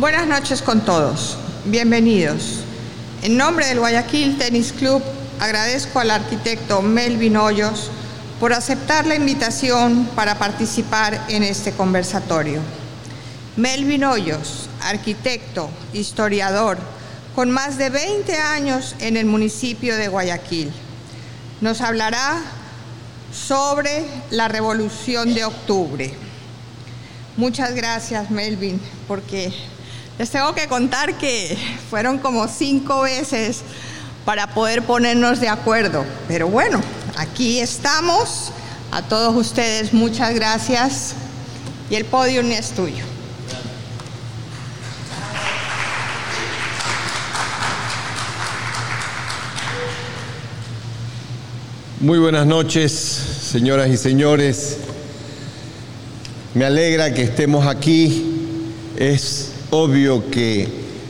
Buenas noches con todos. Bienvenidos. En nombre del Guayaquil Tennis Club, agradezco al arquitecto Melvin Hoyos por aceptar la invitación para participar en este conversatorio. Melvin Hoyos, arquitecto, historiador, con más de 20 años en el municipio de Guayaquil, nos hablará sobre la Revolución de Octubre. Muchas gracias, Melvin, porque les tengo que contar que fueron como cinco veces para poder ponernos de acuerdo. Pero bueno, aquí estamos. A todos ustedes muchas gracias y el podio es tuyo. Muy buenas noches, señoras y señores. Me alegra que estemos aquí. Es obvio que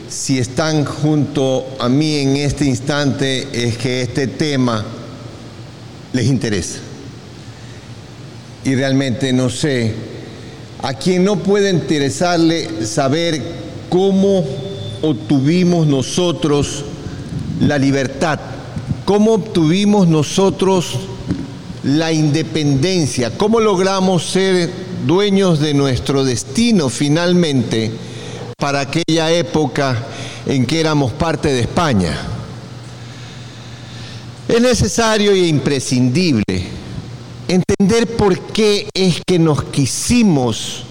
si están junto a mí en este instante es que este tema les interesa. Y realmente no sé, a quien no puede interesarle saber cómo obtuvimos nosotros la libertad, cómo obtuvimos nosotros la independencia, cómo logramos ser dueños de nuestro destino finalmente para aquella época en que éramos parte de España. Es necesario e imprescindible entender por qué es que nos quisimos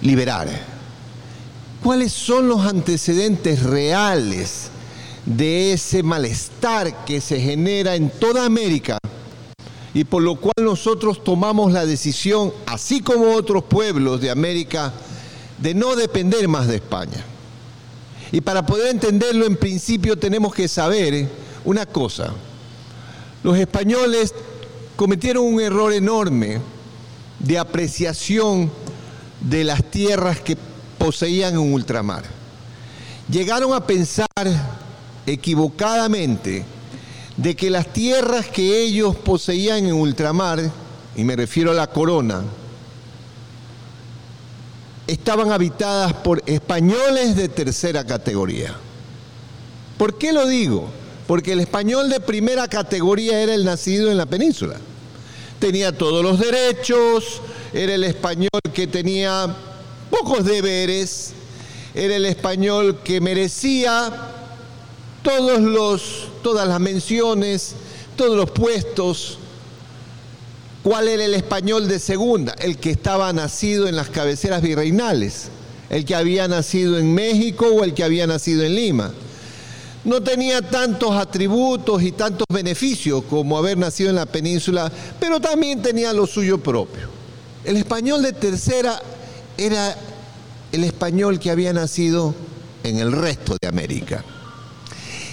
liberar. ¿Cuáles son los antecedentes reales de ese malestar que se genera en toda América y por lo cual nosotros tomamos la decisión, así como otros pueblos de América, de no depender más de España. Y para poder entenderlo en principio tenemos que saber una cosa. Los españoles cometieron un error enorme de apreciación de las tierras que poseían en ultramar. Llegaron a pensar equivocadamente de que las tierras que ellos poseían en ultramar, y me refiero a la corona, estaban habitadas por españoles de tercera categoría. ¿Por qué lo digo? Porque el español de primera categoría era el nacido en la península. Tenía todos los derechos, era el español que tenía pocos deberes, era el español que merecía todos los, todas las menciones, todos los puestos, ¿Cuál era el español de segunda? El que estaba nacido en las cabeceras virreinales, el que había nacido en México o el que había nacido en Lima. No tenía tantos atributos y tantos beneficios como haber nacido en la península, pero también tenía lo suyo propio. El español de tercera era el español que había nacido en el resto de América.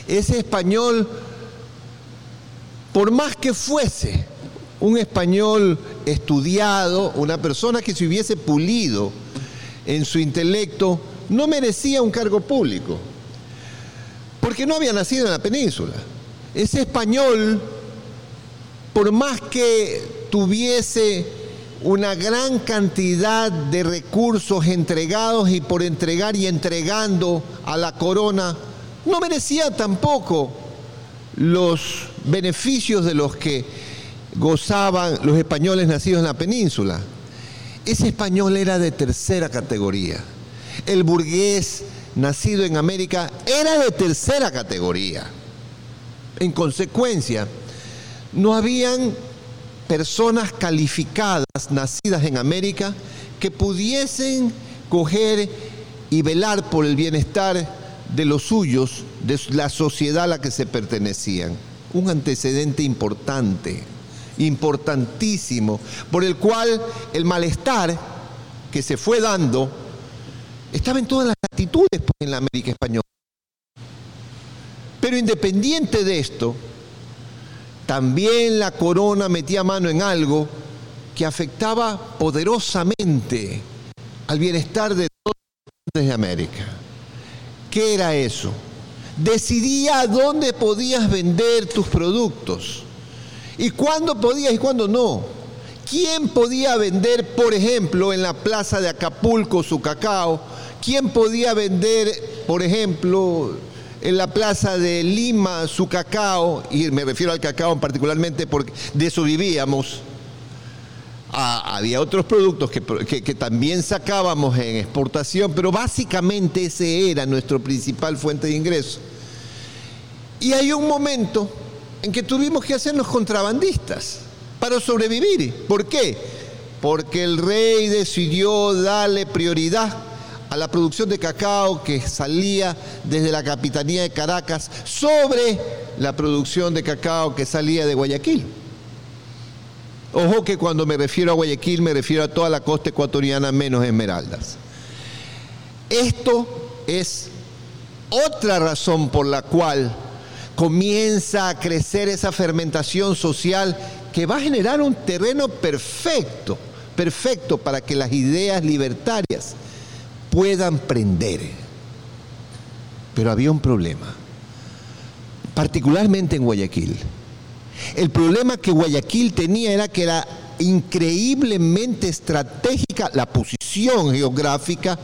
Ese español, por más que fuese un español estudiado, una persona que se hubiese pulido en su intelecto, no merecía un cargo público, porque no había nacido en la península. Ese español, por más que tuviese una gran cantidad de recursos entregados y por entregar y entregando a la corona, no merecía tampoco los beneficios de los que gozaban los españoles nacidos en la península. Ese español era de tercera categoría. El burgués nacido en América era de tercera categoría. En consecuencia, no habían personas calificadas nacidas en América que pudiesen coger y velar por el bienestar de los suyos, de la sociedad a la que se pertenecían. Un antecedente importante importantísimo, por el cual el malestar que se fue dando estaba en todas las actitudes pues, en la América española. Pero independiente de esto, también la corona metía mano en algo que afectaba poderosamente al bienestar de todos los de América. ¿Qué era eso? Decidía dónde podías vender tus productos y cuándo podías y cuándo no. ¿Quién podía vender, por ejemplo, en la plaza de Acapulco su cacao? ¿Quién podía vender, por ejemplo, en la plaza de Lima su cacao? Y me refiero al cacao particularmente porque de eso vivíamos. Ah, había otros productos que, que, también sacábamos en exportación, pero básicamente ese era nuestro principal fuente de ingreso. Y hay un momento en que tuvimos que hacernos contrabandistas para sobrevivir. ¿Por qué? Porque el rey decidió darle prioridad a la producción de cacao que salía desde la capitanía de Caracas sobre la producción de cacao que salía de Guayaquil. Ojo que cuando me refiero a Guayaquil me refiero a toda la costa ecuatoriana menos Esmeraldas. Esto es otra razón por la cual comienza a crecer esa fermentación social que va a generar un terreno perfecto, perfecto para que las ideas libertarias puedan prender. Pero había un problema, particularmente en Guayaquil. El problema que Guayaquil tenía era que era increíblemente estratégica la posición geográfica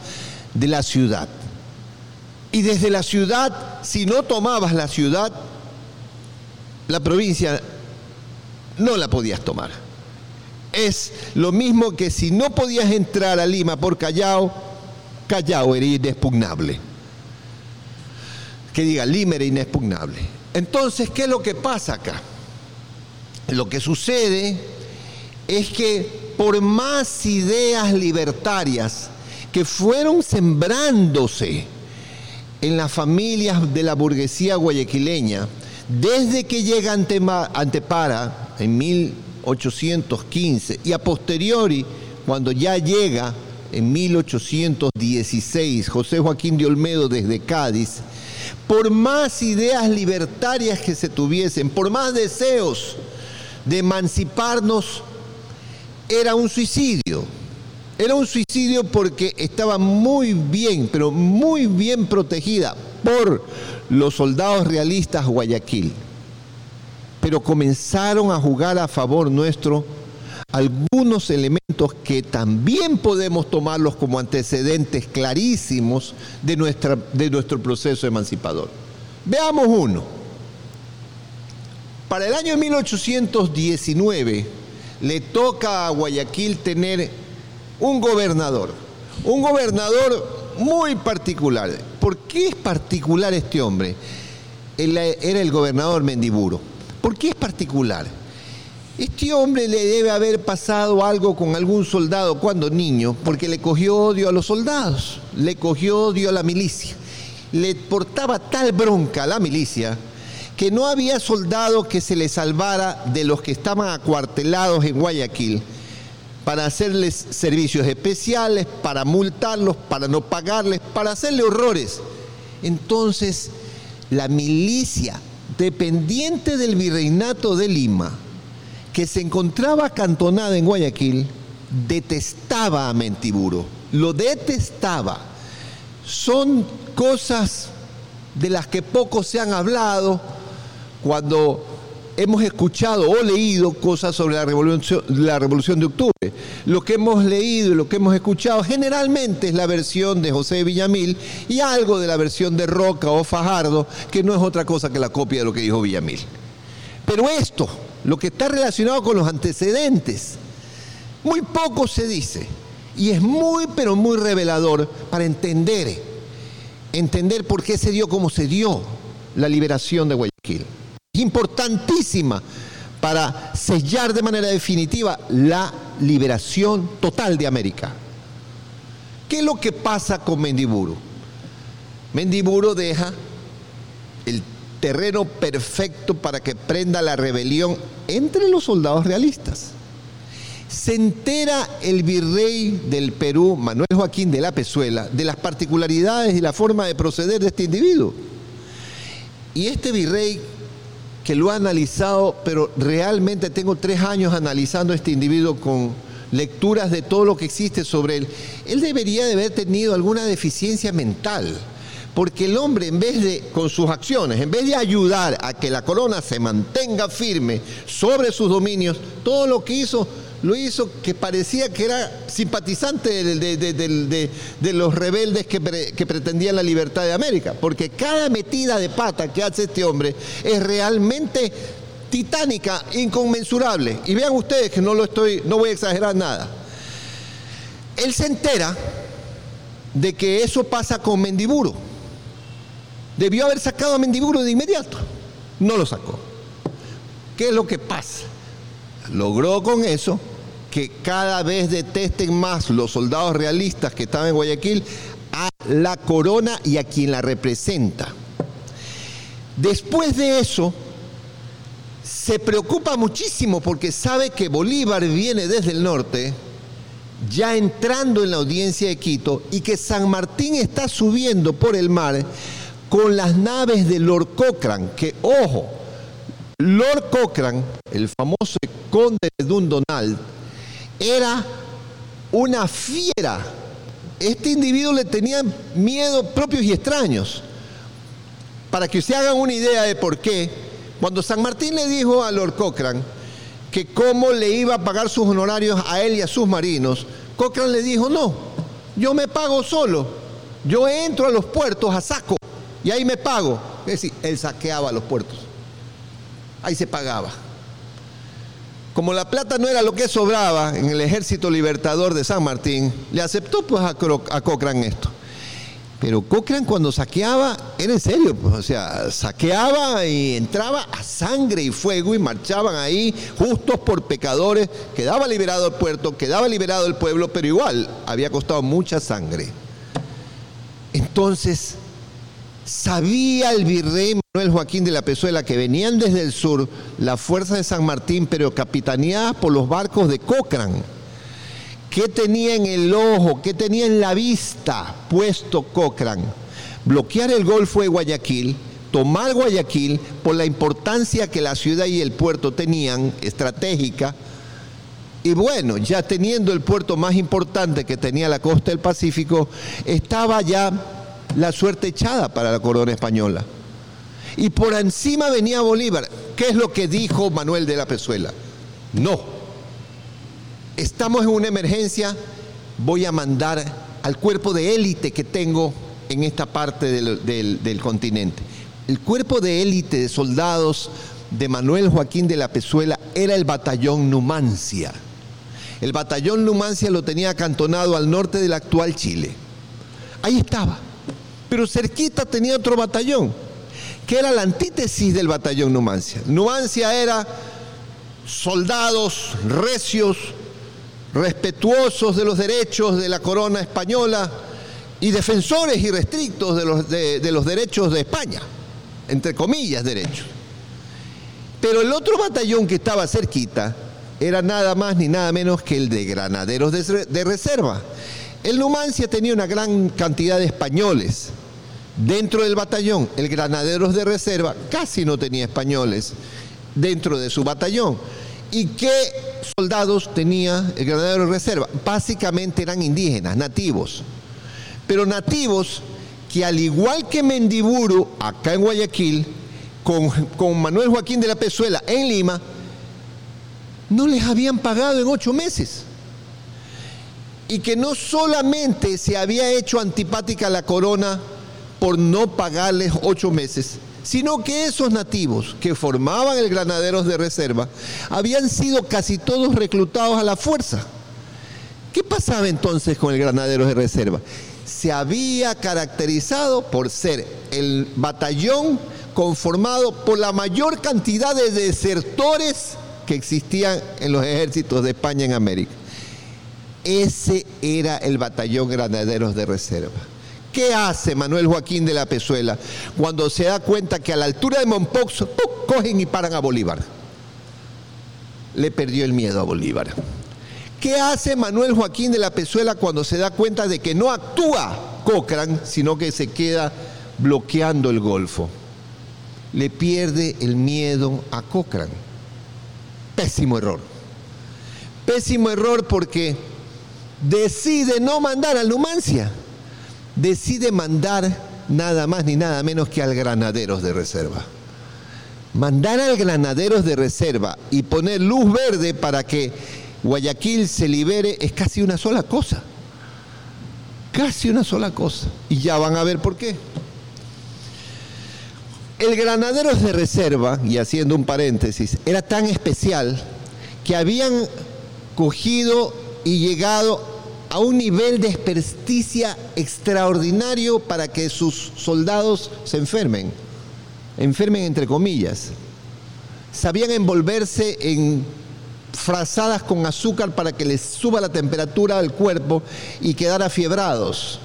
de la ciudad. Y desde la ciudad, si no tomabas la ciudad, la provincia no la podías tomar. Es lo mismo que si no podías entrar a Lima por Callao, Callao era inexpugnable. Que diga, Lima era inexpugnable. Entonces, ¿qué es lo que pasa acá? Lo que sucede es que por más ideas libertarias que fueron sembrándose en las familias de la burguesía guayaquileña, desde que llega Antepara en 1815 y a posteriori, cuando ya llega en 1816 José Joaquín de Olmedo desde Cádiz, por más ideas libertarias que se tuviesen, por más deseos de emanciparnos, era un suicidio. Era un suicidio porque estaba muy bien, pero muy bien protegida por los soldados realistas Guayaquil. Pero comenzaron a jugar a favor nuestro algunos elementos que también podemos tomarlos como antecedentes clarísimos de, nuestra, de nuestro proceso emancipador. Veamos uno. Para el año 1819 le toca a Guayaquil tener un gobernador, un gobernador muy particular. ¿Por qué es particular este hombre? era el gobernador Mendiburo. ¿Por qué es particular? Este hombre le debe haber pasado algo con algún soldado cuando niño, porque le cogió odio a los soldados, le cogió odio a la milicia. Le portaba tal bronca a la milicia que no había soldado que se le salvara de los que estaban acuartelados en Guayaquil para hacerles servicios especiales, para multarlos, para no pagarles, para hacerle horrores. Entonces, la milicia dependiente del virreinato de Lima, que se encontraba acantonada en Guayaquil, detestaba a Mentiburo, lo detestaba. Son cosas de las que poco se han hablado cuando hemos escuchado o leído cosas sobre la revolución, la revolución de octubre. Lo que hemos leído y lo que hemos escuchado generalmente es la versión de José Villamil y algo de la versión de Roca o Fajardo, que no es otra cosa que la copia de lo que dijo Villamil. Pero esto, lo que está relacionado con los antecedentes, muy poco se dice y es muy, pero muy revelador para entender, entender por qué se dio como se dio la liberación de Guayaquil importantísima para sellar de manera definitiva la liberación total de América. ¿Qué es lo que pasa con Mendiburo? Mendiburo deja el terreno perfecto para que prenda la rebelión entre los soldados realistas. Se entera el virrey del Perú, Manuel Joaquín de la Pezuela, de las particularidades y la forma de proceder de este individuo. Y este virrey que lo ha analizado, pero realmente tengo tres años analizando a este individuo con lecturas de todo lo que existe sobre él. Él debería de haber tenido alguna deficiencia mental, porque el hombre en vez de, con sus acciones, en vez de ayudar a que la corona se mantenga firme sobre sus dominios, todo lo que hizo lo hizo que parecía que era simpatizante de, los rebeldes que, pretendían la libertad de América, porque cada metida de pata que hace este hombre es realmente titánica, inconmensurable. Y vean ustedes que no lo estoy, no voy a exagerar nada. Él se entera de que eso pasa con Mendiburo. Debió haber sacado a Mendiburo de inmediato. No lo sacó. ¿Qué es lo que pasa? Logró con eso que cada vez detesten más los soldados realistas que estaban en Guayaquil a la corona y a quien la representa. Después de eso, se preocupa muchísimo porque sabe que Bolívar viene desde el norte, ya entrando en la audiencia de Quito, y que San Martín está subiendo por el mar con las naves de Lord Cochrane, que ojo, Lord Cochrane, el famoso conde de Dundonald, era una fiera. Este individuo le tenía miedo propios y extraños. Para que se hagan una idea de por qué, cuando San Martín le dijo a Lord Cochrane que cómo le iba a pagar sus honorarios a él y a sus marinos, Cochrane le dijo, no, yo me pago solo, yo entro a los puertos a saco y ahí me pago. Es decir, él saqueaba los puertos, ahí se pagaba. Como la plata no era lo que sobraba en el ejército libertador de San Martín, le aceptó pues a, Cochrane esto. Pero Cochrane cuando saqueaba, era en serio, pues, o sea, saqueaba y entraba a sangre y fuego y marchaban ahí justos por pecadores, quedaba liberado el puerto, quedaba liberado el pueblo, pero igual había costado mucha sangre. Entonces, sabía el virrey Manuel Joaquín de la Pezuela que venían desde el sur la fuerza de San Martín, pero capitaneadas por los barcos de Cochrane ¿Qué tenía en el ojo? ¿Qué tenía en la vista puesto Cochrane? Bloquear el Golfo de Guayaquil, tomar Guayaquil por la importancia que la ciudad y el puerto tenían estratégica. Y bueno, ya teniendo el puerto más importante que tenía la costa del Pacífico, estaba ya la suerte echada para la corona española. Y por encima venía Bolívar. ¿Qué es lo que dijo Manuel de la Pezuela? No, estamos en una emergencia, voy a mandar al cuerpo de élite que tengo en esta parte del, continente. El cuerpo de élite de soldados de Manuel Joaquín de la Pezuela era el batallón Numancia. El batallón Numancia lo tenía acantonado al norte del actual Chile. Ahí estaba. Pero cerquita tenía otro batallón, que era la antítesis del batallón Numancia. Numancia era soldados recios, respetuosos de los derechos de la corona española y defensores irrestrictos de los, de, los derechos de España, entre comillas derechos. Pero el otro batallón que estaba cerquita era nada más ni nada menos que el de granaderos de, de reserva. El Numancia tenía una gran cantidad de españoles dentro del batallón. El granaderos de reserva casi no tenía españoles dentro de su batallón. ¿Y qué soldados tenía el granadero de reserva? Básicamente eran indígenas, nativos. Pero nativos que al igual que Mendiburu, acá en Guayaquil, con, con Manuel Joaquín de la Pezuela en Lima, no les habían pagado en ocho meses. Y que no solamente se había hecho antipática la corona por no pagarles ocho meses, sino que esos nativos que formaban el granaderos de reserva habían sido casi todos reclutados a la fuerza. ¿Qué pasaba entonces con el granaderos de reserva? Se había caracterizado por ser el batallón conformado por la mayor cantidad de desertores que existían en los ejércitos de España en América. Ese era el batallón granaderos de reserva. ¿Qué hace Manuel Joaquín de la Pezuela cuando se da cuenta que a la altura de Mompox cogen y paran a Bolívar? Le perdió el miedo a Bolívar. ¿Qué hace Manuel Joaquín de la Pezuela cuando se da cuenta de que no actúa Cochrane, sino que se queda bloqueando el Golfo? Le pierde el miedo a Cochrane. Pésimo error. Pésimo error porque decide no mandar a Numancia decide mandar nada más ni nada menos que al granaderos de reserva. Mandar al granaderos de reserva y poner luz verde para que Guayaquil se libere es casi una sola cosa. Casi una sola cosa. Y ya van a ver por qué. El Granaderos de Reserva, y haciendo un paréntesis, era tan especial que habían cogido y llegado a un nivel de experticia extraordinario para que sus soldados se enfermen, enfermen entre comillas. Sabían envolverse en frazadas con azúcar para que les suba la temperatura al cuerpo y quedar afiebrados.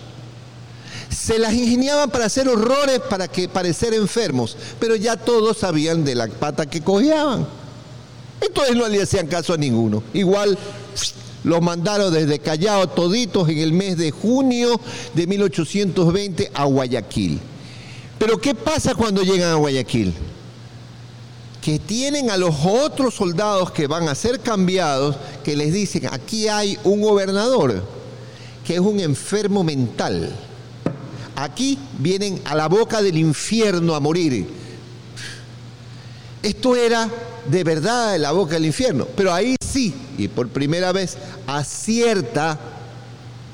Se las ingeniaban para hacer horrores para que parecer enfermos, pero ya todos sabían de la pata que cojeaban. Entonces no le hacían caso a ninguno. Igual los mandaron desde Callao toditos en el mes de junio de 1820 a Guayaquil. Pero ¿qué pasa cuando llegan a Guayaquil? Que tienen a los otros soldados que van a ser cambiados, que les dicen, aquí hay un gobernador que es un enfermo mental. Aquí vienen a la boca del infierno a morir. Esto era de verdad en la boca del infierno. Pero ahí sí, y por primera vez acierta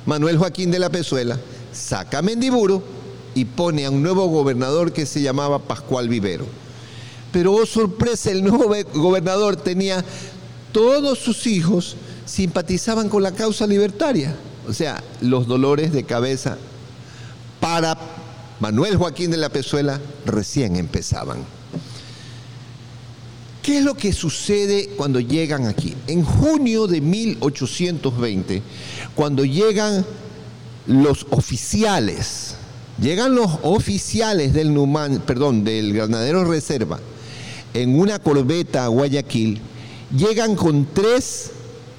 Manuel Joaquín de la Pezuela, saca Mendiburo y pone a un nuevo gobernador que se llamaba Pascual Vivero. Pero oh sorpresa, el nuevo gobernador tenía todos sus hijos simpatizaban con la causa libertaria. O sea, los dolores de cabeza para Manuel Joaquín de la Pezuela recién empezaban. ¿Qué es lo que sucede cuando llegan aquí? En junio de 1820, cuando llegan los oficiales, llegan los oficiales del Numan, perdón, del Granadero Reserva, en una corbeta a Guayaquil, llegan con tres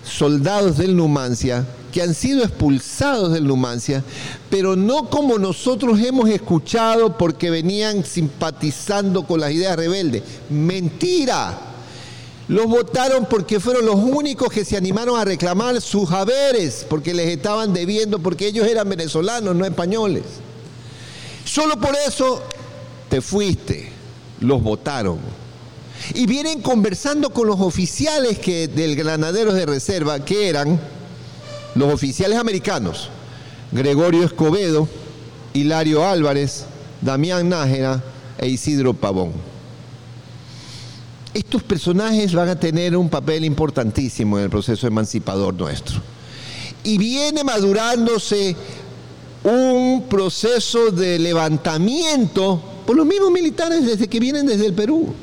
soldados del Numancia que han sido expulsados del Numancia, pero no como nosotros hemos escuchado porque venían simpatizando con las ideas rebeldes. Mentira. Los votaron porque fueron los únicos que se animaron a reclamar sus haberes, porque les estaban debiendo, porque ellos eran venezolanos, no españoles. Solo por eso te fuiste, los votaron. Y vienen conversando con los oficiales que, del Granaderos de Reserva, que eran los oficiales americanos, Gregorio Escobedo, Hilario Álvarez, Damián Nájera e Isidro Pavón. Estos personajes van a tener un papel importantísimo en el proceso emancipador nuestro. Y viene madurándose un proceso de levantamiento por los mismos militares desde que vienen desde el Perú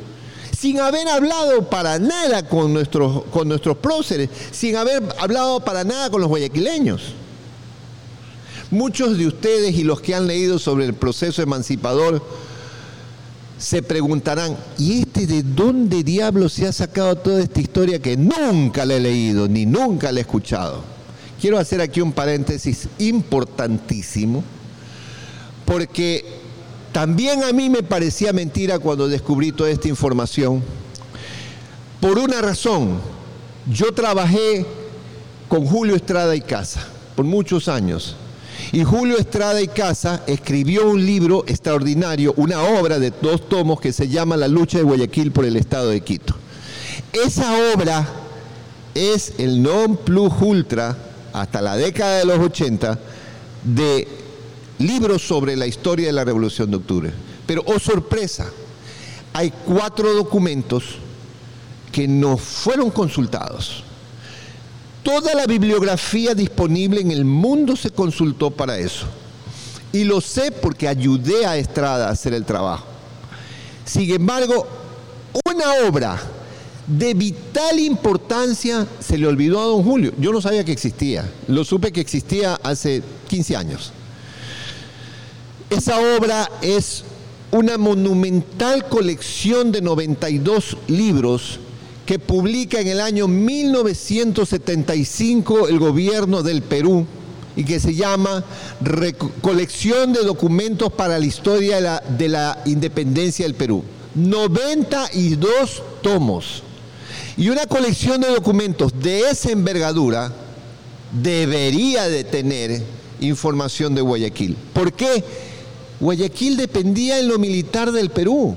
sin haber hablado para nada con nuestros, con nuestros próceres, sin haber hablado para nada con los guayaquileños. Muchos de ustedes y los que han leído sobre el proceso emancipador se preguntarán, ¿y este de dónde diablo se ha sacado toda esta historia que nunca le he leído ni nunca le he escuchado? Quiero hacer aquí un paréntesis importantísimo, porque también a mí me parecía mentira cuando descubrí toda esta información. Por una razón, yo trabajé con Julio Estrada y Casa por muchos años. Y Julio Estrada y Casa escribió un libro extraordinario, una obra de dos tomos que se llama La lucha de Guayaquil por el Estado de Quito. Esa obra es el non plus ultra hasta la década de los 80 de libros sobre la historia de la Revolución de Octubre. Pero, oh sorpresa, hay cuatro documentos que no fueron consultados. Toda la bibliografía disponible en el mundo se consultó para eso. Y lo sé porque ayudé a Estrada a hacer el trabajo. Sin embargo, una obra de vital importancia se le olvidó a don Julio. Yo no sabía que existía. Lo supe que existía hace 15 años. Esa obra es una monumental colección de 92 libros que publica en el año 1975 el gobierno del Perú y que se llama Colección de Documentos para la Historia de la, de la Independencia del Perú. 92 tomos. Y una colección de documentos de esa envergadura debería de tener información de Guayaquil. ¿Por qué? Guayaquil dependía en lo militar del Perú.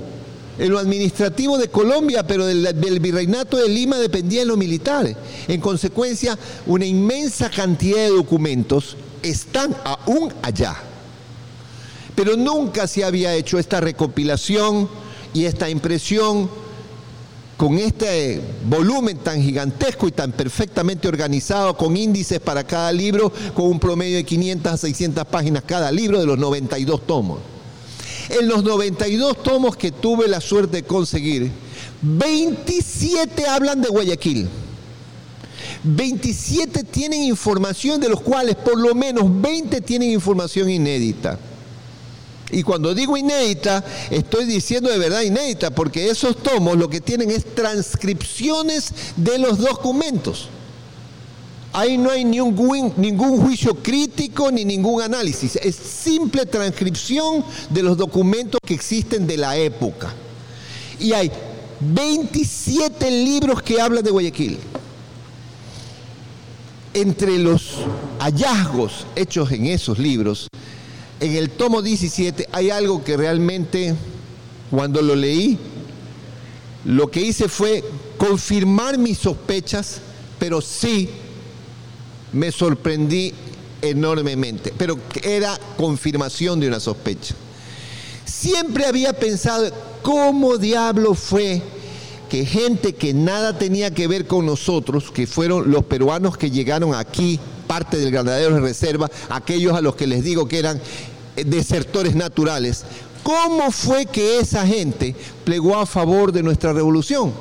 en lo administrativo de Colombia, pero del, virreinato de Lima dependía de lo militar. En consecuencia, una inmensa cantidad de documentos están aún allá. Pero nunca se había hecho esta recopilación y esta impresión con este volumen tan gigantesco y tan perfectamente organizado, con índices para cada libro, con un promedio de 500 a 600 páginas cada libro de los 92 tomos. En los 92 tomos que tuve la suerte de conseguir, 27 hablan de Guayaquil. 27 tienen información de los cuales por lo menos 20 tienen información inédita. Y cuando digo inédita, estoy diciendo de verdad inédita, porque esos tomos lo que tienen es transcripciones de los documentos. Ahí no hay ningún, ningún juicio crítico ni ningún análisis. Es simple transcripción de los documentos que existen de la época. Y hay 27 libros que hablan de Guayaquil. Entre los hallazgos hechos en esos libros, en el tomo 17 hay algo que realmente, cuando lo leí, lo que hice fue confirmar mis sospechas, pero sí me sorprendí enormemente, pero era confirmación de una sospecha. Siempre había pensado, ¿cómo diablo fue que gente que nada tenía que ver con nosotros, que fueron los peruanos que llegaron aquí, parte del granadero de reserva, aquellos a los que les digo que eran desertores naturales, ¿cómo fue que esa gente plegó a favor de nuestra revolución?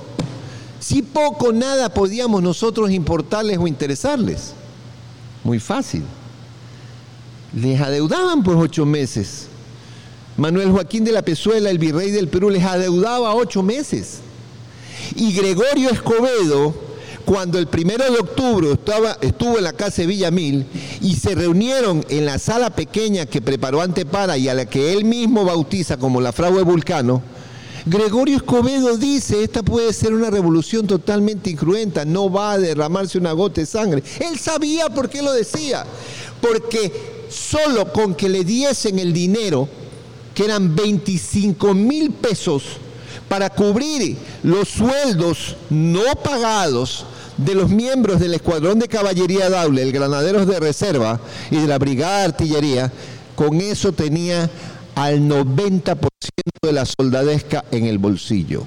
Si poco nada podíamos nosotros importarles o interesarles. Muy fácil. Les adeudaban por ocho meses. Manuel Joaquín de la Pezuela, el virrey del Perú, les adeudaba ocho meses. Y Gregorio Escobedo, cuando el primero de octubre estaba, estuvo en la casa de Villamil y se reunieron en la sala pequeña que preparó Antepara y a la que él mismo bautiza como la fragua de Vulcano, Gregorio Escobedo dice, esta puede ser una revolución totalmente incruenta, no va a derramarse una gota de sangre. Él sabía por qué lo decía, porque solo con que le diesen el dinero, que eran 25 mil pesos, para cubrir los sueldos no pagados de los miembros del Escuadrón de Caballería Daule, el Granaderos de Reserva y de la Brigada de Artillería, con eso tenía al 90% de la soldadesca en el bolsillo.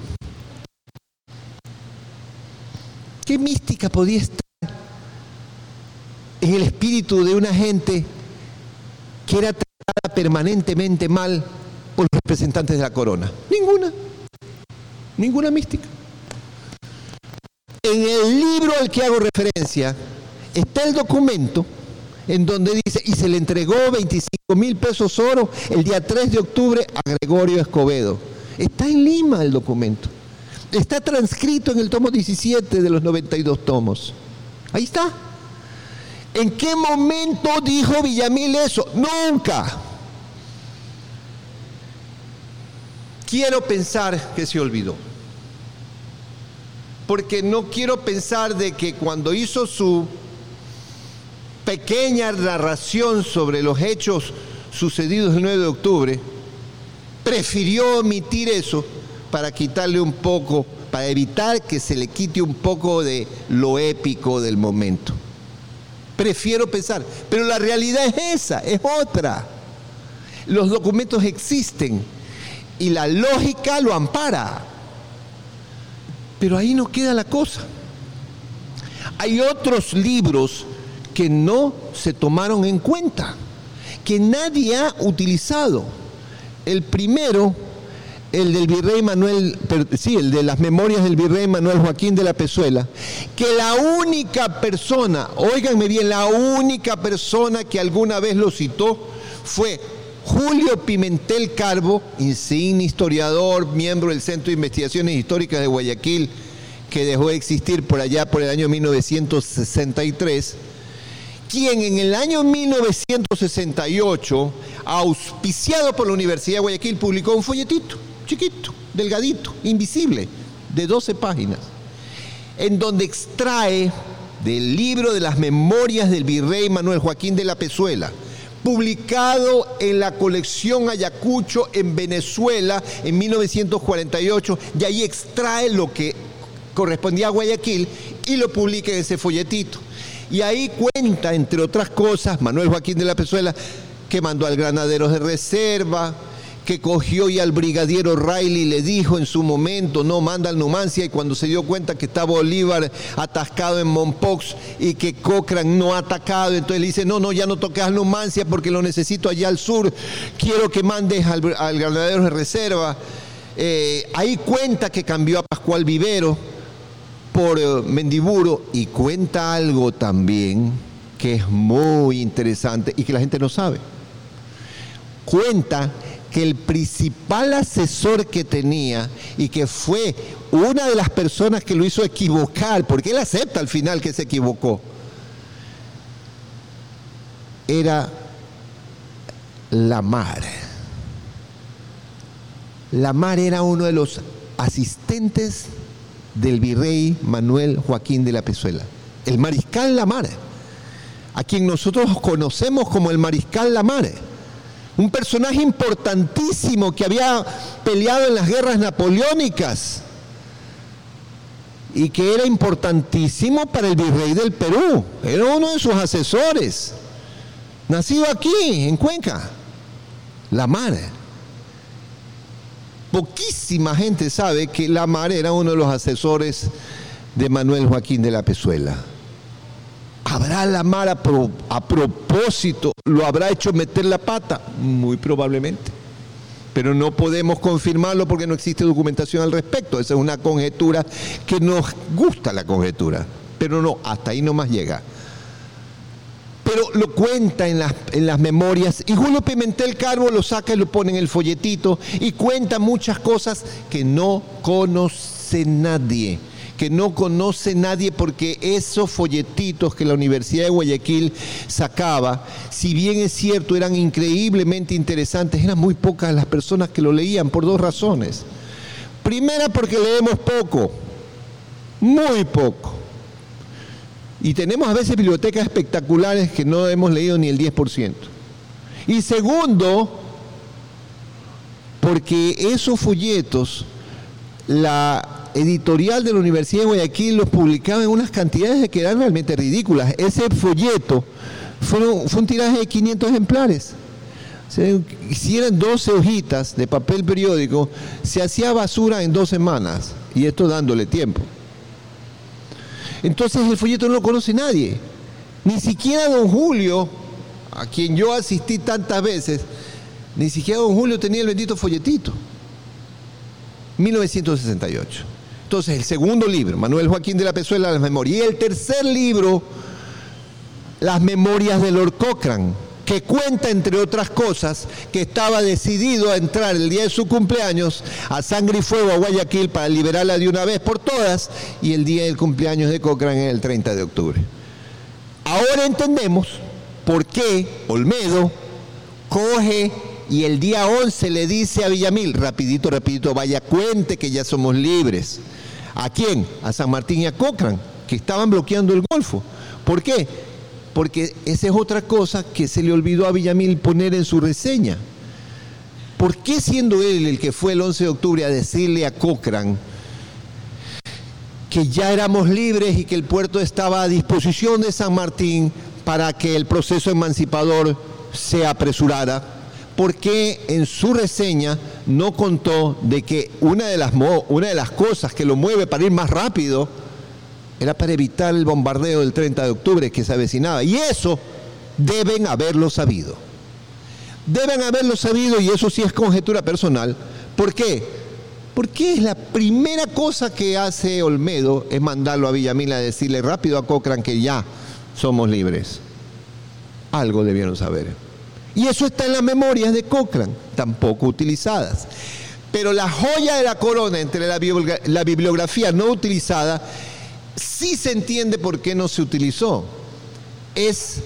¿Qué mística podía estar en el espíritu de una gente que era tratada permanentemente mal por los representantes de la corona? Ninguna. Ninguna mística. En el libro al que hago referencia está el documento en donde dice, y se le entregó 25 mil pesos oro el día 3 de octubre a Gregorio Escobedo. Está en Lima el documento. Está transcrito en el tomo 17 de los 92 tomos. Ahí está. ¿En qué momento dijo Villamil eso? Nunca. Quiero pensar que se olvidó porque no quiero pensar de que cuando hizo su pequeña narración sobre los hechos sucedidos el 9 de octubre, prefirió omitir eso para quitarle un poco, para evitar que se le quite un poco de lo épico del momento. Prefiero pensar, pero la realidad es esa, es otra. Los documentos existen y la lógica lo ampara. Pero ahí no queda la cosa. Hay otros libros que no se tomaron en cuenta, que nadie ha utilizado. El primero, el del virrey Manuel, sí, el de las memorias del virrey Manuel Joaquín de la Pezuela, que la única persona, óiganme bien, la única persona que alguna vez lo citó fue Julio Pimentel Carbo, insigne historiador, miembro del Centro de Investigaciones Históricas de Guayaquil, que dejó de existir por allá por el año 1963, quien en el año 1968, auspiciado por la Universidad de Guayaquil, publicó un folletito, chiquito, delgadito, invisible, de 12 páginas, en donde extrae del libro de las memorias del virrey Manuel Joaquín de la Pezuela, publicado en la colección Ayacucho en Venezuela en 1948, y ahí extrae lo que correspondía a Guayaquil y lo publica en ese folletito. Y ahí cuenta, entre otras cosas, Manuel Joaquín de la Pezuela, que mandó al granaderos de reserva, que cogió y al brigadiero Riley le dijo en su momento, no, manda al Numancia, y cuando se dio cuenta que estaba Bolívar atascado en Mompox y que Cochrane no ha atacado, entonces le dice, no, no, ya no toques al Numancia porque lo necesito allá al sur, quiero que mandes al, granadero de reserva. Eh, ahí cuenta que cambió a Pascual Vivero por eh, Mendiburo y cuenta algo también que es muy interesante y que la gente no sabe. Cuenta que el principal asesor que tenía y que fue una de las personas que lo hizo equivocar, porque él acepta al final que se equivocó, era la mar. La mar era uno de los asistentes del virrey Manuel Joaquín de la Pezuela, el mariscal Lamar, a quien nosotros conocemos como el mariscal Lamar, un personaje importantísimo que había peleado en las guerras napoleónicas y que era importantísimo para el virrey del Perú, era uno de sus asesores, nacido aquí, en Cuenca, Lamar. Poquísima gente sabe que Lamar era uno de los asesores de Manuel Joaquín de la Pezuela. ¿Habrá Lamar a, a propósito, lo habrá hecho meter la pata? Muy probablemente. Pero no podemos confirmarlo porque no existe documentación al respecto. Esa es una conjetura que nos gusta la conjetura. Pero no, hasta ahí no más llega pero lo cuenta en las, en las memorias y Julio Pimentel Carbo lo saca y lo pone en el folletito y cuenta muchas cosas que no conoce nadie que no conoce nadie porque esos folletitos que la Universidad de Guayaquil sacaba, si bien es cierto eran increíblemente interesantes, eran muy pocas las personas que lo leían por dos razones. Primera porque leemos poco, muy poco. Y tenemos a veces bibliotecas espectaculares que no hemos leído ni el 10%. Y segundo, porque esos folletos, la editorial de la Universidad de Guayaquil los publicaba en unas cantidades que eran realmente ridículas. Ese folleto fue, un tiraje de 500 ejemplares. si eran 12 hojitas de papel periódico, se hacía basura en dos semanas, y esto dándole tiempo. Entonces el folleto no lo conoce nadie. Ni siquiera don Julio, a quien yo asistí tantas veces, ni siquiera don Julio tenía el bendito folletito. 1968. Entonces, el segundo libro, Manuel Joaquín de la Pezuela, Las Memorias. Y el tercer libro, Las Memorias de Lord Cochrane que cuenta, entre otras cosas, que estaba decidido a entrar el día de su cumpleaños a sangre y fuego a Guayaquil para liberarla de una vez por todas y el día del cumpleaños de Cochrane es el 30 de octubre. Ahora entendemos por qué Olmedo coge y el día 11 le dice a Villamil, rapidito, rapidito, vaya cuente que ya somos libres. ¿A quién? A San Martín y a Cochrane, que estaban bloqueando el Golfo. ¿Por qué? porque esa es otra cosa que se le olvidó a Villamil poner en su reseña. ¿Por qué siendo él el que fue el 11 de octubre a decirle a Cochrane que ya éramos libres y que el puerto estaba a disposición de San Martín para que el proceso emancipador se apresurara? ¿Por qué en su reseña no contó de que una de las, una de las cosas que lo mueve para ir más rápido era para evitar el bombardeo del 30 de octubre que se avecinaba. Y eso deben haberlo sabido. Deben haberlo sabido y eso sí es conjetura personal. ¿Por qué? Porque es la primera cosa que hace Olmedo es mandarlo a Villamil a decirle rápido a Cochrane que ya somos libres. Algo debieron saber. Y eso está en las memorias de Cochrane, tampoco utilizadas. Pero la joya de la corona entre la bibliografía no utilizada sí se entiende por qué no se utilizó. Es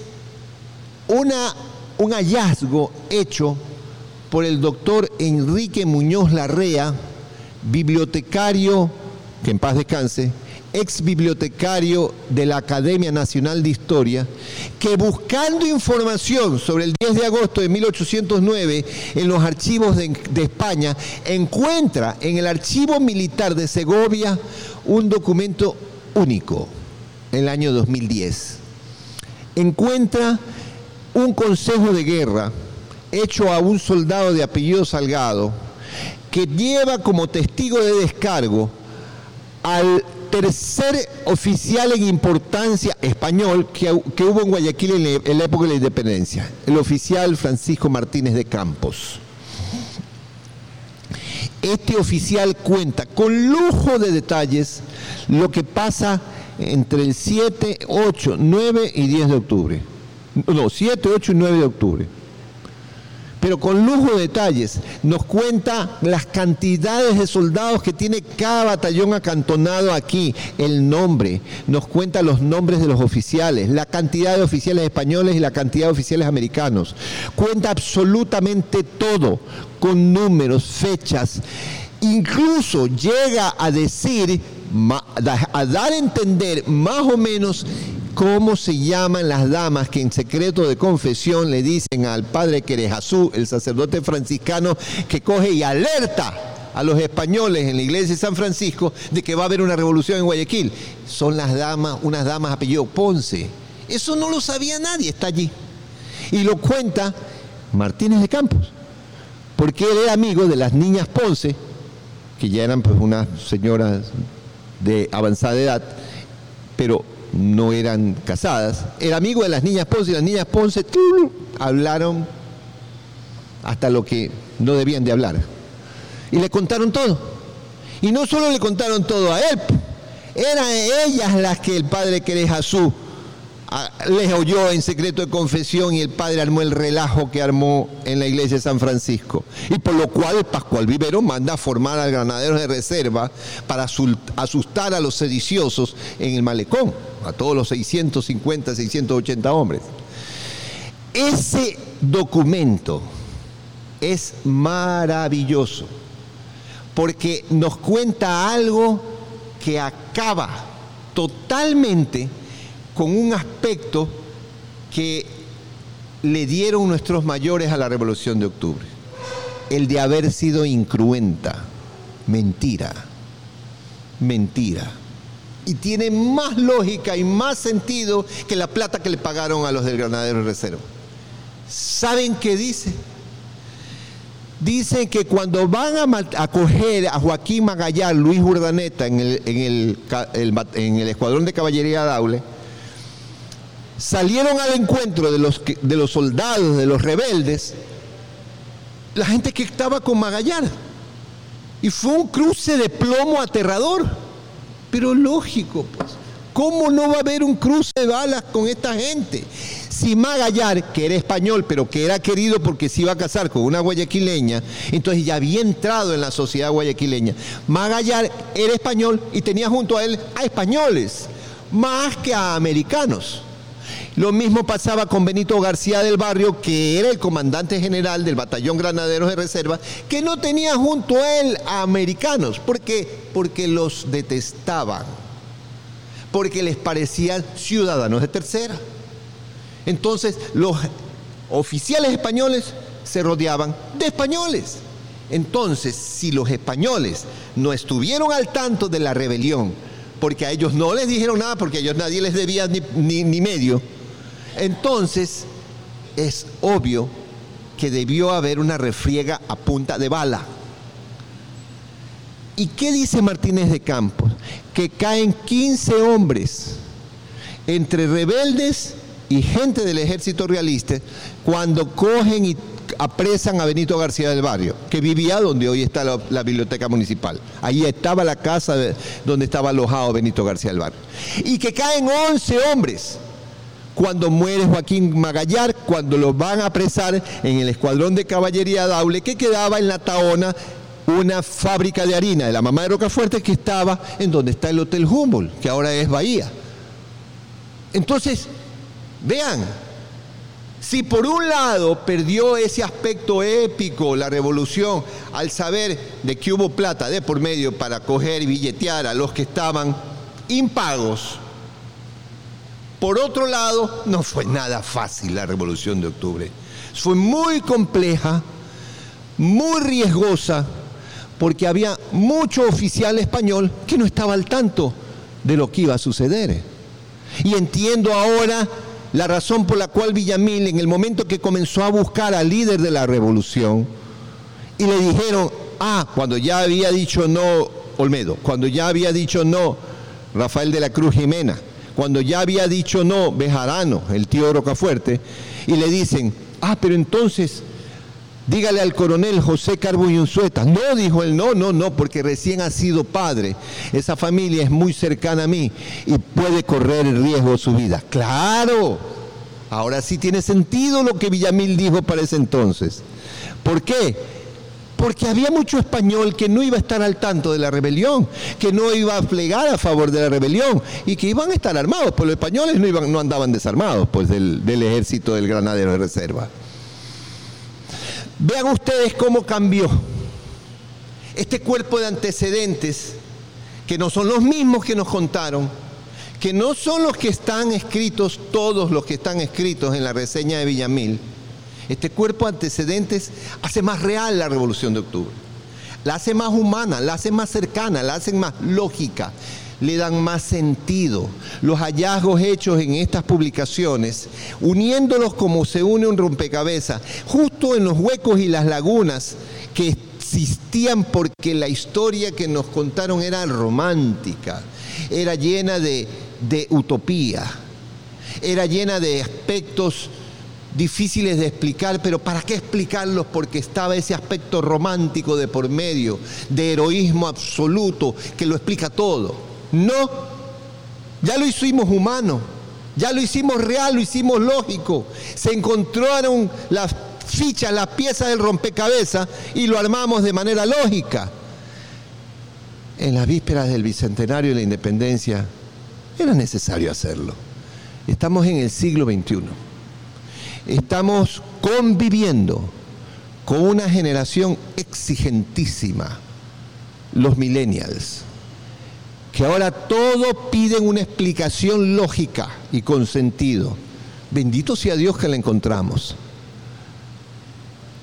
una, un hallazgo hecho por el doctor Enrique Muñoz Larrea, bibliotecario que en paz descanse, ex bibliotecario de la Academia Nacional de Historia, que buscando información sobre el 10 de agosto de 1809 en los archivos de, de, España, encuentra en el archivo militar de Segovia un documento único, en el año 2010. Encuentra un consejo de guerra hecho a un soldado de apellido Salgado, que lleva como testigo de descargo al tercer oficial en importancia español que, hubo en Guayaquil en la época de la independencia, el oficial Francisco Martínez de Campos. Este oficial cuenta con lujo de detalles lo que pasa entre el 7, 8, 9 y 10 de octubre. No, 7, 8 y 9 de octubre pero con lujo de detalles. Nos cuenta las cantidades de soldados que tiene cada batallón acantonado aquí, el nombre, nos cuenta los nombres de los oficiales, la cantidad de oficiales españoles y la cantidad de oficiales americanos. Cuenta absolutamente todo, con números, fechas. Incluso llega a decir, a dar a entender más o menos cómo se llaman las damas que en secreto de confesión le dicen al padre Querejazú, el sacerdote franciscano, que coge y alerta a los españoles en la iglesia de San Francisco de que va a haber una revolución en Guayaquil. Son las damas, unas damas apellido Ponce. Eso no lo sabía nadie, está allí. Y lo cuenta Martínez de Campos, porque él era amigo de las niñas Ponce, que ya eran pues unas señoras de avanzada edad, pero no eran casadas, era amigo de las niñas Ponce y las niñas Ponce hablaron hasta lo que no debían de hablar. Y le contaron todo. Y no solo le contaron todo a él, eran ellas las que el padre Querejazú les oyó en secreto de confesión y el padre armó el relajo que armó en la iglesia de San Francisco. Y por lo cual Pascual Vivero manda a formar al granaderos de reserva para asustar a los sediciosos en el malecón, a todos los 650, 680 hombres. Ese documento es maravilloso porque nos cuenta algo que acaba totalmente con un aspecto que le dieron nuestros mayores a la Revolución de Octubre, el de haber sido incruenta, mentira, mentira. Y tiene más lógica y más sentido que la plata que le pagaron a los del Granadero Reserva. ¿Saben qué dice? Dice que cuando van a, coger a Joaquín Magallán, Luis Urdaneta en el escuadrón de caballería Daule, salieron al encuentro de los, de los soldados, de los rebeldes, la gente que estaba con Magallar. Y fue un cruce de plomo aterrador. Pero lógico, pues. ¿Cómo no va a haber un cruce de balas con esta gente? Si Magallar, que era español, pero que era querido porque se iba a casar con una guayaquileña, entonces ya había entrado en la sociedad guayaquileña. Magallar era español y tenía junto a él a españoles, más que a americanos. Lo mismo pasaba con Benito García del Barrio, que era el comandante general del batallón Granaderos de Reserva, que no tenía junto a él a americanos. ¿Por qué? Porque los detestaban, porque les parecían ciudadanos de tercera. Entonces los oficiales españoles se rodeaban de españoles. Entonces, si los españoles no estuvieron al tanto de la rebelión, porque a ellos no les dijeron nada, porque a ellos nadie les debía ni, ni medio, entonces, es obvio que debió haber una refriega a punta de bala. ¿Y qué dice Martínez de Campos? Que caen 15 hombres entre rebeldes y gente del ejército realista cuando cogen y apresan a Benito García del Barrio, que vivía donde hoy está la, biblioteca municipal. Ahí estaba la casa donde estaba alojado Benito García del Barrio. Y que caen 11 hombres cuando muere Joaquín Magallar, cuando lo van a apresar en el escuadrón de caballería Daule, que quedaba en la Taona una fábrica de harina de la mamá de Rocafuerte que estaba en donde está el Hotel Humboldt, que ahora es Bahía. Entonces, vean, Si por un lado perdió ese aspecto épico la revolución al saber de que hubo plata de por medio para coger y billetear a los que estaban impagos, por otro lado no fue nada fácil la revolución de octubre. Fue muy compleja, muy riesgosa, porque había mucho oficial español que no estaba al tanto de lo que iba a suceder. Y entiendo ahora la razón por la cual Villamil, en el momento que comenzó a buscar al líder de la revolución, y le dijeron, ah, cuando ya había dicho no Olmedo, cuando ya había dicho no Rafael de la Cruz Jimena, cuando ya había dicho no Bejarano, el tío Rocafuerte, y le dicen, ah, pero entonces dígale al coronel José Carbo y Unzueta. No, dijo él, no, no, no, porque recién ha sido padre. Esa familia es muy cercana a mí y puede correr el riesgo su vida. Claro, ahora sí tiene sentido lo que Villamil dijo para ese entonces. ¿Por qué? Porque había mucho español que no iba a estar al tanto de la rebelión, que no iba a plegar a favor de la rebelión y que iban a estar armados, pues los españoles no, iban, no andaban desarmados pues, del, del ejército del granadero de reserva. Vean ustedes cómo cambió este cuerpo de antecedentes, que no son los mismos que nos contaron, que no son los que están escritos, todos los que están escritos en la reseña de Villamil este cuerpo de antecedentes hace más real la revolución de octubre. La hace más humana, la hace más cercana, la hace más lógica, le dan más sentido. Los hallazgos hechos en estas publicaciones, uniéndolos como se une un rompecabezas, justo en los huecos y las lagunas que existían porque la historia que nos contaron era romántica, era llena de, de utopía, era llena de aspectos difíciles de explicar, pero ¿para qué explicarlos? Porque estaba ese aspecto romántico de por medio, de heroísmo absoluto, que lo explica todo. No, ya lo hicimos humano, ya lo hicimos real, lo hicimos lógico. Se encontraron las fichas, las piezas del rompecabezas y lo armamos de manera lógica. En las vísperas del Bicentenario de la Independencia era necesario hacerlo. Estamos en el siglo XXI estamos conviviendo con una generación exigentísima, los millennials, que ahora todo piden una explicación lógica y con sentido. Bendito sea Dios que la encontramos.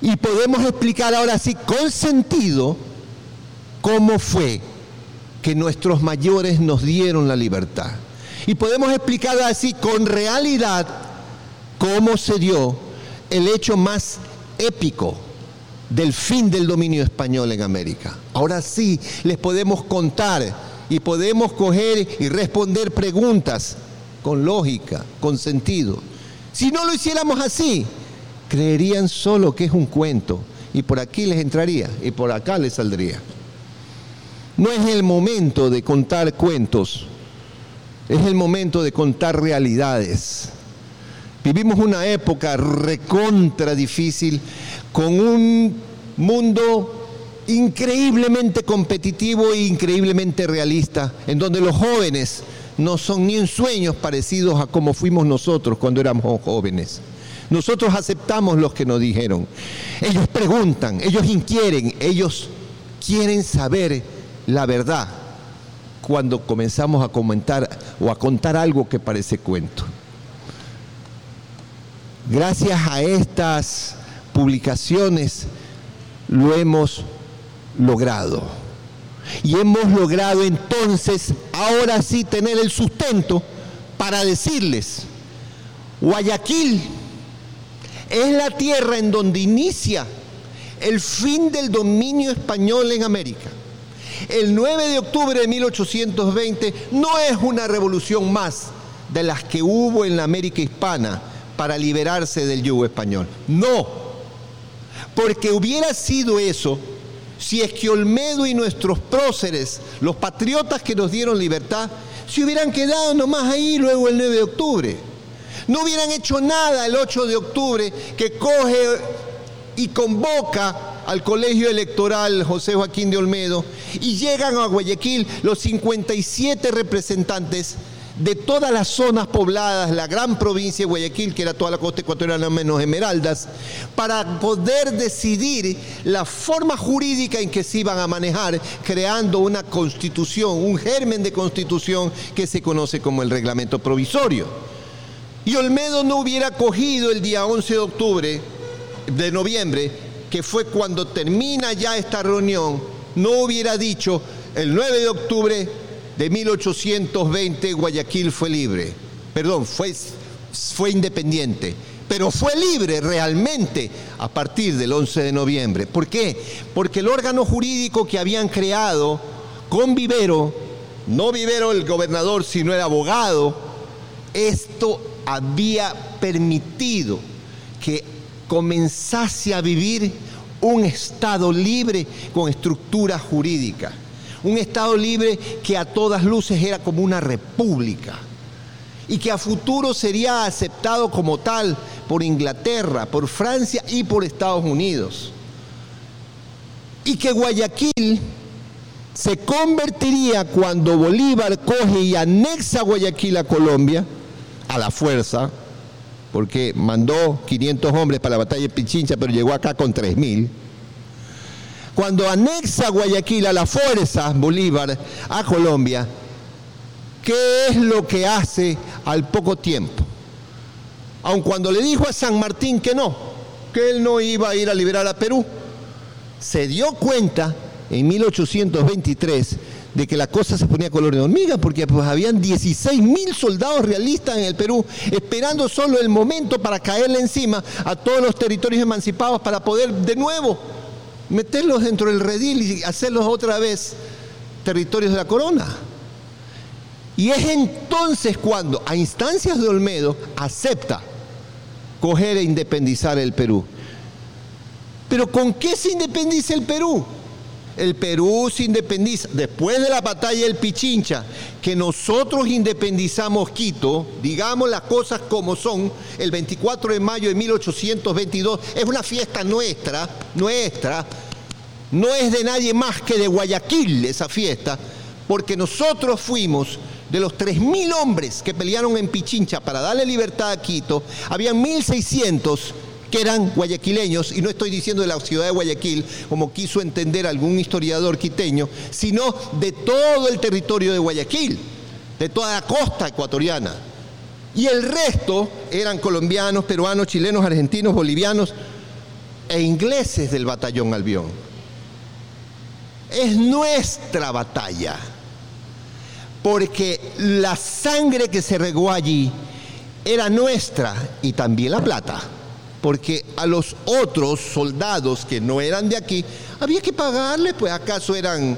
Y podemos explicar ahora sí con sentido cómo fue que nuestros mayores nos dieron la libertad. Y podemos explicar así con realidad cómo se dio el hecho más épico del fin del dominio español en América. Ahora sí les podemos contar y podemos coger y responder preguntas con lógica, con sentido. Si no lo hiciéramos así, creerían solo que es un cuento y por aquí les entraría y por acá les saldría. No es el momento de contar cuentos, es el momento de contar realidades. Vivimos una época recontra difícil con un mundo increíblemente competitivo e increíblemente realista, en donde los jóvenes no son ni en sueños parecidos a como fuimos nosotros cuando éramos jóvenes. Nosotros aceptamos los que nos dijeron. Ellos preguntan, ellos inquieren, ellos quieren saber la verdad cuando comenzamos a comentar o a contar algo que parece cuento. Gracias a estas publicaciones lo hemos logrado. Y hemos logrado entonces, ahora sí, tener el sustento para decirles, Guayaquil es la tierra en donde inicia el fin del dominio español en América. El 9 de octubre de 1820 no es una revolución más de las que hubo en la América hispana para liberarse del yugo español. No, porque hubiera sido eso si es que Olmedo y nuestros próceres, los patriotas que nos dieron libertad, se hubieran quedado nomás ahí luego el 9 de octubre. No hubieran hecho nada el 8 de octubre que coge y convoca al colegio electoral José Joaquín de Olmedo y llegan a Guayaquil los 57 representantes de todas las zonas pobladas, la gran provincia de Guayaquil, que era toda la costa ecuatoriana menos Esmeraldas, para poder decidir la forma jurídica en que se iban a manejar, creando una constitución, un germen de constitución que se conoce como el reglamento provisorio. Y Olmedo no hubiera cogido el día 11 de octubre, de noviembre, que fue cuando termina ya esta reunión, no hubiera dicho el 9 de octubre de 1820 Guayaquil fue libre, perdón, fue, fue independiente, pero fue libre realmente a partir del 11 de noviembre. ¿Por qué? Porque el órgano jurídico que habían creado con Vivero, no Vivero el gobernador, sino el abogado, esto había permitido que comenzase a vivir un Estado libre con estructura jurídica un Estado libre que a todas luces era como una república y que a futuro sería aceptado como tal por Inglaterra, por Francia y por Estados Unidos. Y que Guayaquil se convertiría cuando Bolívar coge y anexa Guayaquil a Colombia, a la fuerza, porque mandó 500 hombres para la batalla de Pichincha, pero llegó acá con 3.000 cuando anexa Guayaquil a la fuerza Bolívar a Colombia, ¿qué es lo que hace al poco tiempo? Aun cuando le dijo a San Martín que no, que él no iba a ir a liberar a Perú, se dio cuenta en 1823 de que la cosa se ponía color de hormiga, porque pues habían 16 mil soldados realistas en el Perú, esperando solo el momento para caerle encima a todos los territorios emancipados para poder de nuevo meterlos dentro del redil y hacerlos otra vez territorios de la corona. Y es entonces cuando, a instancias de Olmedo, acepta coger e independizar el Perú. Pero ¿con qué se independiza el Perú? El Perú se independiza. Después de la batalla del Pichincha, que nosotros independizamos Quito, digamos las cosas como son, el 24 de mayo de 1822, es una fiesta nuestra, nuestra, no es de nadie más que de Guayaquil esa fiesta, porque nosotros fuimos de los 3.000 hombres que pelearon en Pichincha para darle libertad a Quito, habían 1.600 que eran guayaquileños, y no estoy diciendo de la ciudad de Guayaquil, como quiso entender algún historiador quiteño, sino de todo el territorio de Guayaquil, de toda la costa ecuatoriana. Y el resto eran colombianos, peruanos, chilenos, argentinos, bolivianos e ingleses del batallón Albión. Es nuestra batalla, porque la sangre que se regó allí era nuestra y también la plata porque a los otros soldados que no eran de aquí había que pagarles, pues acaso eran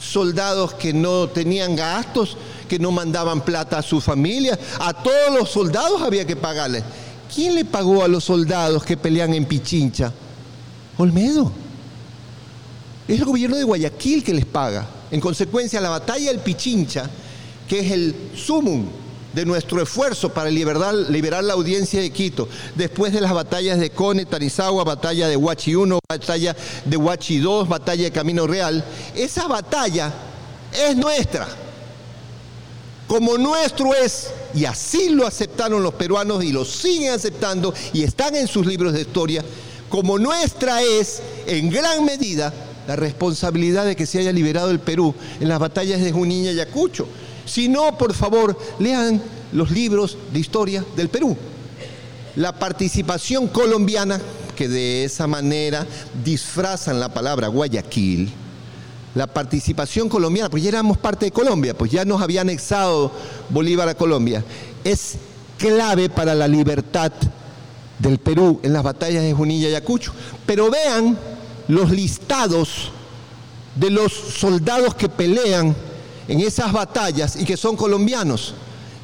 soldados que no tenían gastos, que no mandaban plata a su familia, a todos los soldados había que pagarles. ¿Quién le pagó a los soldados que pelean en Pichincha? Olmedo. Es el gobierno de Guayaquil que les paga. En consecuencia, la batalla del Pichincha, que es el sumum de nuestro esfuerzo para liberar, liberar, la audiencia de Quito, después de las batallas de Cone, Tarizagua, batalla de Huachi 1, batalla de Huachi 2, batalla de Camino Real, esa batalla es nuestra. Como nuestro es, y así lo aceptaron los peruanos y lo siguen aceptando y están en sus libros de historia, como nuestra es, en gran medida, la responsabilidad de que se haya liberado el Perú en las batallas de Junín y Ayacucho si no, por favor, lean los libros de historia del Perú. La participación colombiana, que de esa manera disfrazan la palabra Guayaquil, la participación colombiana, pues ya éramos parte de Colombia, pues ya nos había anexado Bolívar a Colombia, es clave para la libertad del Perú en las batallas de Junín y Ayacucho. Pero vean los listados de los soldados que pelean en esas batallas y que son colombianos.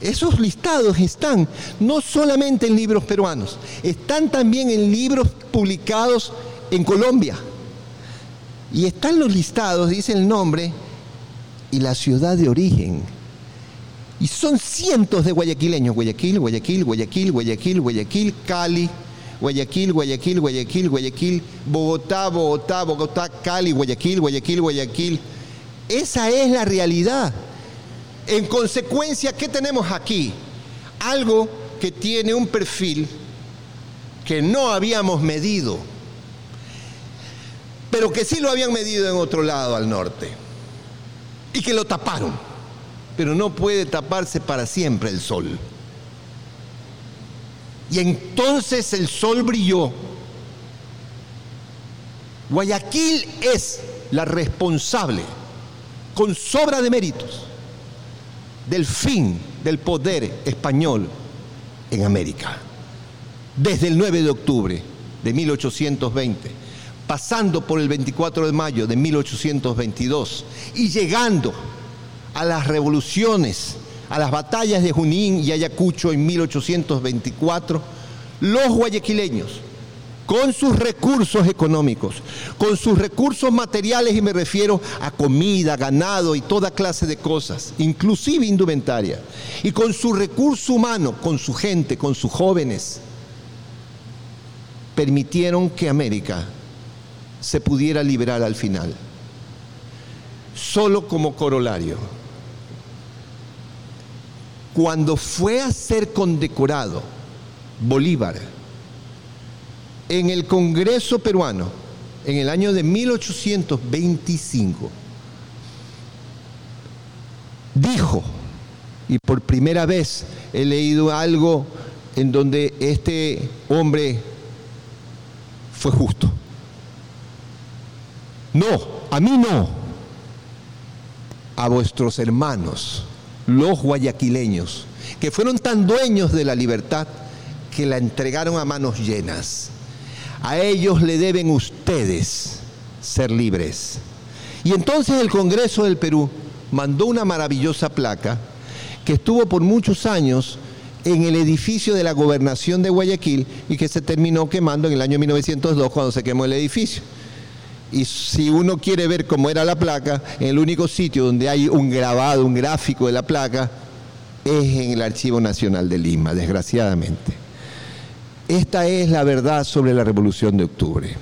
Esos listados están no solamente en libros peruanos, están también en libros publicados en Colombia. Y están los listados, dice el nombre y la ciudad de origen. Y son cientos de guayaquileños. Guayaquil, Guayaquil, Guayaquil, Guayaquil, Guayaquil, Cali, Guayaquil, Guayaquil, Guayaquil, Guayaquil, Bogotá, Bogotá, Bogotá, Cali, Guayaquil, Guayaquil, Guayaquil. Esa es la realidad. En consecuencia, ¿qué tenemos aquí? Algo que tiene un perfil que no habíamos medido, pero que sí lo habían medido en otro lado al norte, y que lo taparon, pero no puede taparse para siempre el sol. Y entonces el sol brilló. Guayaquil es la responsable, con sobra de méritos, del fin del poder español en América. Desde el 9 de octubre de 1820, pasando por el 24 de mayo de 1822 y llegando a las revoluciones, a las batallas de Junín y Ayacucho en 1824, los guayaquileños, con sus recursos económicos, con sus recursos materiales, y me refiero a comida, ganado y toda clase de cosas, inclusive indumentaria, y con su recurso humano, con su gente, con sus jóvenes, permitieron que América se pudiera liberar al final. Solo como corolario. Cuando fue a ser condecorado Bolívar en el Congreso peruano, en el año de 1825, dijo, y por primera vez he leído algo en donde este hombre fue justo. No, a mí no, a vuestros hermanos, los guayaquileños, que fueron tan dueños de la libertad que la entregaron a manos llenas. A ellos le deben ustedes ser libres. Y entonces el Congreso del Perú mandó una maravillosa placa que estuvo por muchos años en el edificio de la gobernación de Guayaquil y que se terminó quemando en el año 1902 cuando se quemó el edificio. Y si uno quiere ver cómo era la placa, el único sitio donde hay un grabado, un gráfico de la placa, es en el Archivo Nacional de Lima, desgraciadamente. Esta es la verdad sobre la Revolución de Octubre.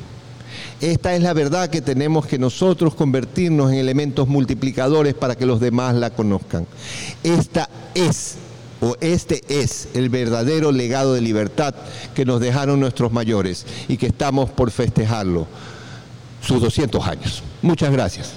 Esta es la verdad que tenemos que nosotros convertirnos en elementos multiplicadores para que los demás la conozcan. Esta es o este es el verdadero legado de libertad que nos dejaron nuestros mayores y que estamos por festejarlo, sus 200 años. Muchas gracias.